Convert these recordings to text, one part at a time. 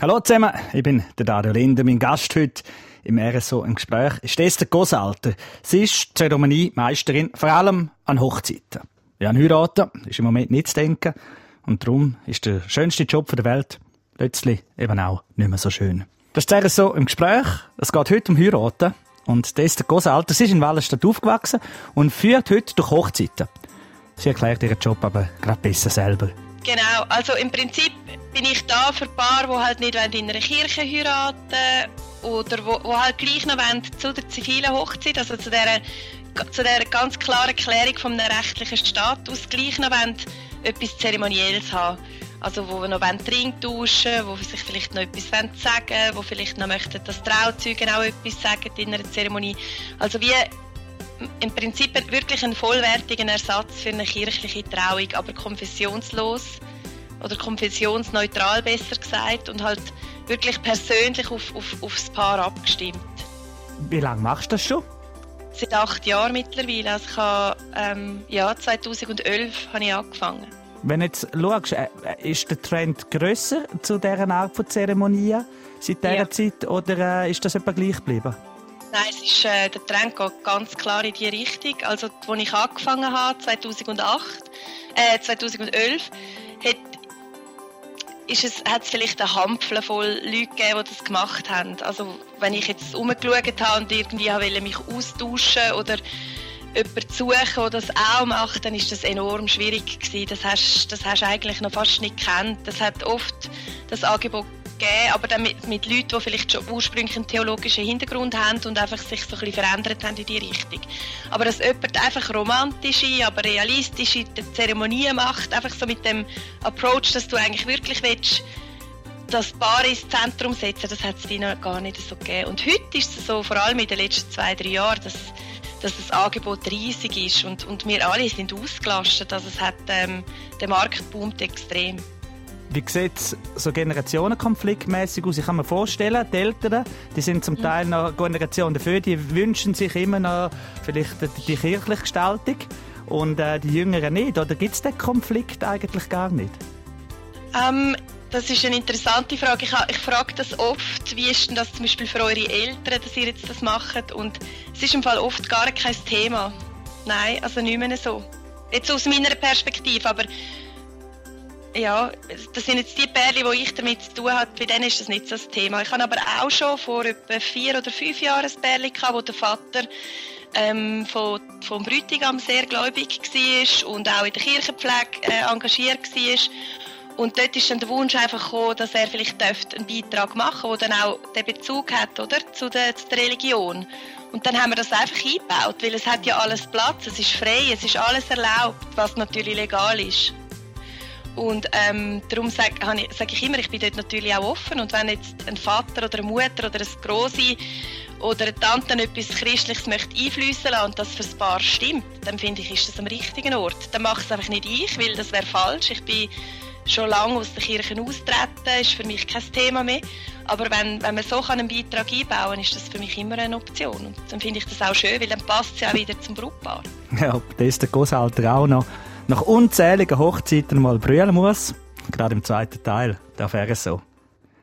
Hallo zusammen, ich bin der Dario Linde. Mein Gast heute im RSO im Gespräch ist Esther Gosalter. Sie ist Zeremoniemeisterin, vor allem an Hochzeiten. Ja, an Heiraten ist im Moment nicht zu denken. Und darum ist der schönste Job der Welt plötzlich eben auch nicht mehr so schön. Das ist RSO im Gespräch. Es geht heute um Heiraten. Und Esther Gosalter, sie ist in Wallenstadt aufgewachsen und führt heute durch Hochzeiten. Sie erklärt ihren Job aber gerade besser selber. Genau, also im Prinzip bin ich da für Paare, die halt nicht in einer Kirche heiraten oder wo, wo halt gleich noch wollen, zu der zivilen Hochzeit, also zu der, zu der ganz klaren Klärung vom rechtlichen Status, gleich noch wollen, etwas Zeremonielles haben. Also wo wir noch Trink tauschen wo sich vielleicht noch etwas sagen wollen, wo vielleicht noch möchten, dass Trauzeugen auch etwas sagen in einer Zeremonie. Also wie im Prinzip wirklich ein vollwertiger Ersatz für eine kirchliche Trauung, aber konfessionslos oder konfessionsneutral besser gesagt und halt wirklich persönlich auf, auf, auf das Paar abgestimmt. Wie lange machst du das schon? Seit acht Jahren mittlerweile. Also ich habe, ähm, ja, 2011 habe ich angefangen. Wenn du jetzt schaust, äh, ist der Trend grösser zu dieser Art von Zeremonien seit dieser ja. Zeit oder äh, ist das etwa gleich geblieben? Nein, es ist, äh, der Trend geht ganz klar in die Richtung. Also, als ich angefangen habe, 2008, äh, 2011, hat ist es, hat es vielleicht eine Handvoll voll Leute gegeben, die das gemacht haben. Also wenn ich jetzt umgeschaut habe und irgendwie wollte mich austauschen oder jemanden suchen, der das auch macht, dann ist das enorm schwierig gewesen. Das hast, das hast du eigentlich noch fast nicht gekannt. Das hat oft das Angebot gegeben, aber dann mit, mit Leuten, die vielleicht schon ursprünglich einen theologischen Hintergrund haben und einfach sich so ein bisschen verändert haben in die Richtung. Aber dass jemand einfach romantische, aber realistische Zeremonien macht, einfach so mit dem Approach, dass du eigentlich wirklich willst, das Paar ins Zentrum setzen, das hat es noch gar nicht so gegeben. Und heute ist es so, vor allem in den letzten zwei, drei Jahren, dass, dass das Angebot riesig ist und, und wir alle sind ausgelastet. Also es hat, ähm, der Markt boomt extrem. Wie sieht es so generationenkonfliktmäßig aus? Ich kann mir vorstellen, die Eltern, die sind zum Teil noch Generation dafür, die wünschen sich immer noch vielleicht die kirchliche Gestaltung und äh, die Jüngeren nicht. Oder gibt es den Konflikt eigentlich gar nicht? Ähm, das ist eine interessante Frage. Ich, ich frage das oft, wie ist denn das zum Beispiel für eure Eltern, dass ihr jetzt das macht? Und es ist im Fall oft gar kein Thema. Nein, also nicht mehr so. Jetzt aus meiner Perspektive, aber ja, das sind jetzt die Pärchen, die ich damit zu tun habe, bei denen ist das nicht so das Thema. Ich habe aber auch schon vor etwa vier oder fünf Jahren ein Pärchen gehabt, wo der Vater ähm, von, vom Brütigam sehr gläubig war und auch in der Kirchenpflege äh, engagiert war. Und dort ist dann der Wunsch einfach gekommen, dass er vielleicht einen Beitrag machen der dann auch den Bezug hat oder, zu, der, zu der Religion. Und dann haben wir das einfach eingebaut, weil es hat ja alles Platz, es ist frei, es ist alles erlaubt, was natürlich legal ist. Und ähm, darum sage sag ich immer, ich bin dort natürlich auch offen. Und wenn jetzt ein Vater oder eine Mutter oder ein Grosse oder eine Tante etwas Christliches möchte einfließen lassen und das für das Paar stimmt, dann finde ich, ist das am richtigen Ort. Dann mache ich es einfach nicht ich, weil das wäre falsch. Ich bin schon lange aus der Kirche austreten, ist für mich kein Thema mehr. Aber wenn, wenn man so einen Beitrag einbauen kann, ist das für mich immer eine Option. Und dann finde ich das auch schön, weil dann passt es ja auch wieder zum Brautpaar. Ja, das ist der Großalter auch noch nach unzähligen Hochzeiten mal brüllen muss. Gerade im zweiten Teil der RSO.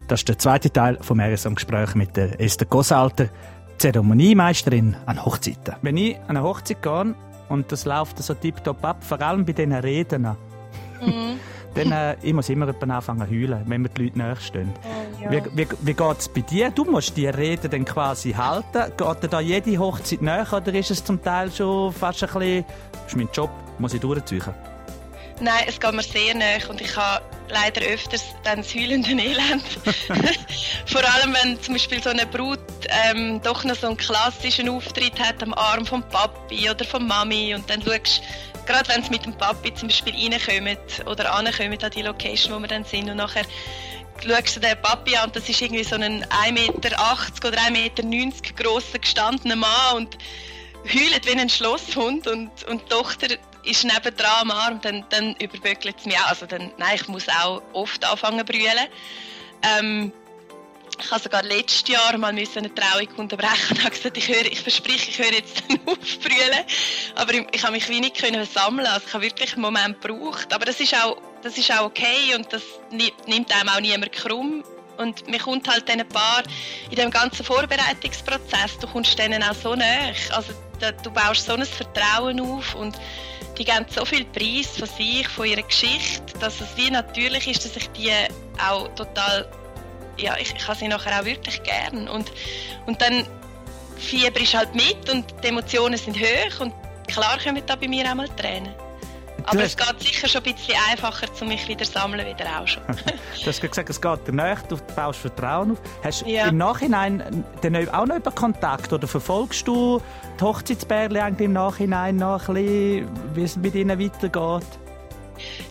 Das ist der zweite Teil vom RSO-Gespräch mit der Esther Gosalter, Zeremoniemeisterin an Hochzeiten. Wenn ich an eine Hochzeit gehe und das läuft so tiptop ab, vor allem bei diesen Reden, mhm. dann äh, ich muss immer anfangen zu heulen, wenn mir die Leute nachstehen. Oh, ja. Wie, wie, wie geht es bei dir? Du musst die Rede dann quasi halten. Geht dir da jede Hochzeit nach oder ist es zum Teil schon fast ein bisschen, das ist mein Job, muss ich durchziehen? Nein, es geht mir sehr nach und ich habe leider öfters dann das heulende Elend. Vor allem, wenn zum Beispiel so eine Brut ähm, doch noch so einen klassischen Auftritt hat am Arm vom Papi oder von Mami und dann schaust gerade wenn sie mit dem Papi zum Beispiel reinkommen oder ankommen an die Location, wo wir dann sind und nachher schaust du den Papi an und das ist irgendwie so ein 1,80 Meter oder 1,90 Meter grosser gestandener Mann und heult wie ein Schlosshund und, und die Tochter ist nebendran am Arm, dann, dann überböckelt es mich auch. Also dann, nein, ich muss auch oft anfangen zu brüllen. Ähm, ich habe sogar letztes Jahr mal eine Trauung unterbrechen und habe gesagt, ich, höre, ich verspreche, ich höre jetzt auf zu brüllen. Aber ich, ich habe mich wenig können. Also ich habe wirklich einen Moment gebraucht. Aber das ist auch, das ist auch okay und das nimmt einem auch niemand krumm. Und mir kommt halt diesen Paar in dem ganzen Vorbereitungsprozess, du kommst denen auch so näher. Also du baust so ein Vertrauen auf und die geben so viel Preis von sich, von ihrer Geschichte, dass es wie natürlich ist, dass ich die auch total, ja, ich, ich habe sie nachher auch wirklich gern. Und, und dann Fieber ist halt mit und die Emotionen sind hoch und klar kommen da bei mir auch mal Tränen. Aber es geht sicher schon ein bisschen einfacher, um mich wieder zu sammeln, wieder auch schon. du hast gesagt, es geht dir nach, du baust Vertrauen auf. Hast du ja. im Nachhinein dann auch noch über Kontakt oder verfolgst du die Hochzeitsbärle im Nachhinein noch ein bisschen, wie es mit ihnen weitergeht?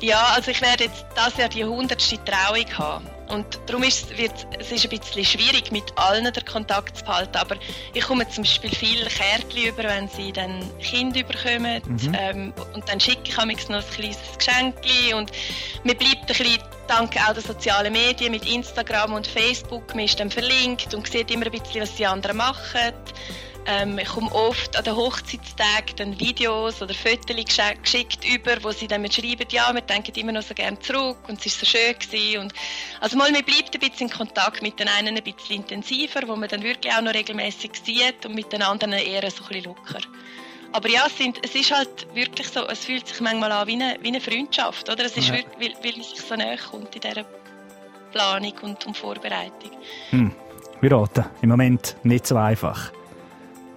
Ja, also ich werde jetzt das Jahr die 100. Trauung haben. Und darum ist es, es ist ein bisschen schwierig, mit allen den Kontakt zu behalten. Aber ich komme zum Beispiel viele Kärtchen über, wenn sie dann Kind überkommen. Mhm. Ähm, und dann schicke ich noch ein kleines Geschenk. Und mir bleibt ein bisschen, dank auch der sozialen Medien, mit Instagram und Facebook, man ist dann verlinkt und sieht immer ein bisschen, was die anderen machen. Ähm, ich komme oft an den Hochzeitstagen dann Videos oder Fotos geschickt über, wo sie dann mit schreiben, ja, wir denken immer noch so gerne zurück und es war so schön gewesen. Und also mal, man bleibt ein bisschen in Kontakt mit den einen ein bisschen intensiver, wo man dann wirklich auch noch regelmäßig sieht und mit den anderen eher so ein bisschen locker. Aber ja, es, sind, es ist halt wirklich so, es fühlt sich manchmal an wie eine, wie eine Freundschaft, oder? Es ist ja. wirklich, weil, weil man sich so näher kommt in dieser Planung und, und Vorbereitung. Hm. Wir raten, im Moment nicht so einfach.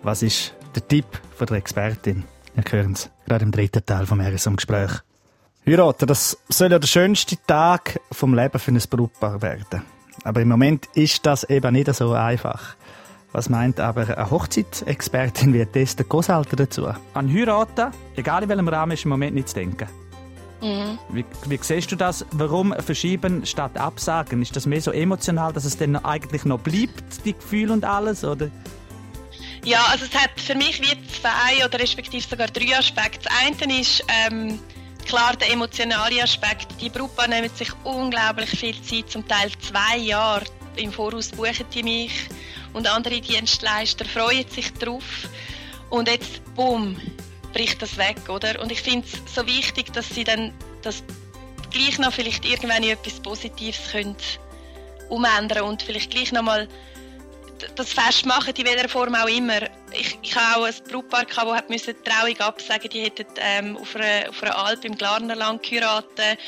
Was ist der Tipp von der Expertin? Wir hören es gerade im dritten Teil vom RSM-Gespräch. Heiraten, das soll ja der schönste Tag vom Leben für ein Brautpaar werden. Aber im Moment ist das eben nicht so einfach. Was meint aber eine Hochzeitsexpertin wie Testa Großalter dazu? An Heiraten, egal in welchem Rahmen, ist im Moment nicht zu denken. Mhm. Wie, wie siehst du das? Warum verschieben statt absagen? Ist das mehr so emotional, dass es dann eigentlich noch bleibt, die Gefühle und alles? Oder? Ja, also es hat für mich wie zwei oder respektive sogar drei Aspekte. Das eine ist ähm, klar der emotionale Aspekt. Die Brautpaare nehmen sich unglaublich viel Zeit, zum Teil zwei Jahre im Voraus buchen die mich und andere Dienstleister freuen sich drauf. Und jetzt, bumm, bricht das weg, oder? Und ich finde es so wichtig, dass sie dann das gleich noch vielleicht irgendwann etwas Positives können umändern und vielleicht gleich noch mal das Fest machen, in welcher Form auch immer. Ich, ich habe auch ein Brautpaar, das die Trauung absagen Die hätten ähm, auf, einer, auf einer Alp im Glarnerland geheiratet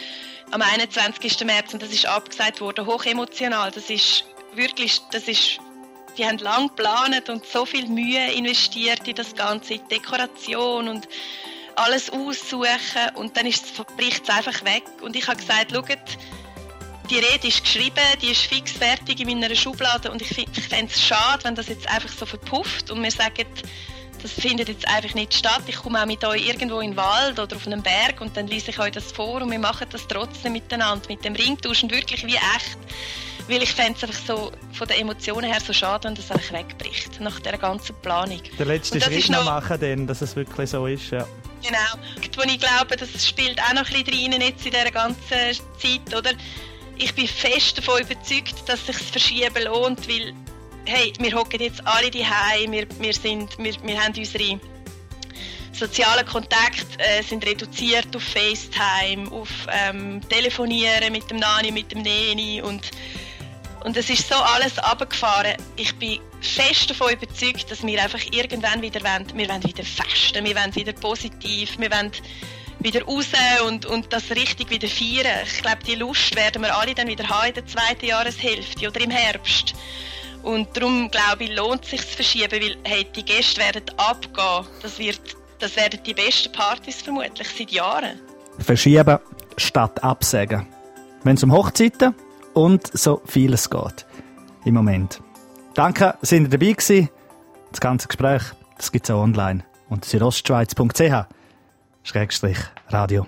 am 21. März und das ist abgesagt worden. Hochemotional. Das ist wirklich, das ist, die haben lang geplant und so viel Mühe investiert in das Ganze, in Dekoration und alles aussuchen und dann bricht es einfach weg. Und ich habe gesagt, schaut, die Rede ist geschrieben, die ist fix fertig in meiner Schublade und ich, ich fände es schade, wenn das jetzt einfach so verpufft und wir sagen, das findet jetzt einfach nicht statt. Ich komme auch mit euch irgendwo in den Wald oder auf einem Berg und dann lese ich euch das vor und wir machen das trotzdem miteinander, mit dem Ringtausch und wirklich wie echt. Weil ich fände es einfach so von den Emotionen her so schade, wenn das einfach wegbricht, nach dieser ganzen Planung. Der letzte Schritt noch machen, dann, dass es wirklich so ist, ja. Genau. Wo ich glaube, das spielt auch noch ein bisschen rein jetzt in dieser ganzen Zeit, oder? Ich bin fest davon überzeugt, dass sich das Verschieben lohnt, weil hey, wir hocken jetzt alle daheim, wir, wir, wir, wir haben unsere sozialen Kontakte äh, sind reduziert auf FaceTime, auf ähm, Telefonieren mit dem Nani, mit dem Neni und und es ist so alles abgefahren. Ich bin fest davon überzeugt, dass wir einfach irgendwann wieder wollen, wir wollen wieder festen, wir wollen wieder positiv, wir wollen wieder raus und, und das richtig wieder feiern. Ich glaube, die Lust werden wir alle dann wieder haben in der zweiten Jahreshälfte oder im Herbst. Und darum, glaube ich, lohnt es sich zu verschieben, weil hey, die Gäste werden abgehen. Das, wird, das werden die besten Partys vermutlich seit Jahren. Verschieben statt absagen. Wenn es um Hochzeiten und so vieles geht. Im Moment. Danke, sind ihr dabei gewesen. Das ganze Gespräch, gibt es auch online unter südostschweiz.ch. Schrägstrich Radio.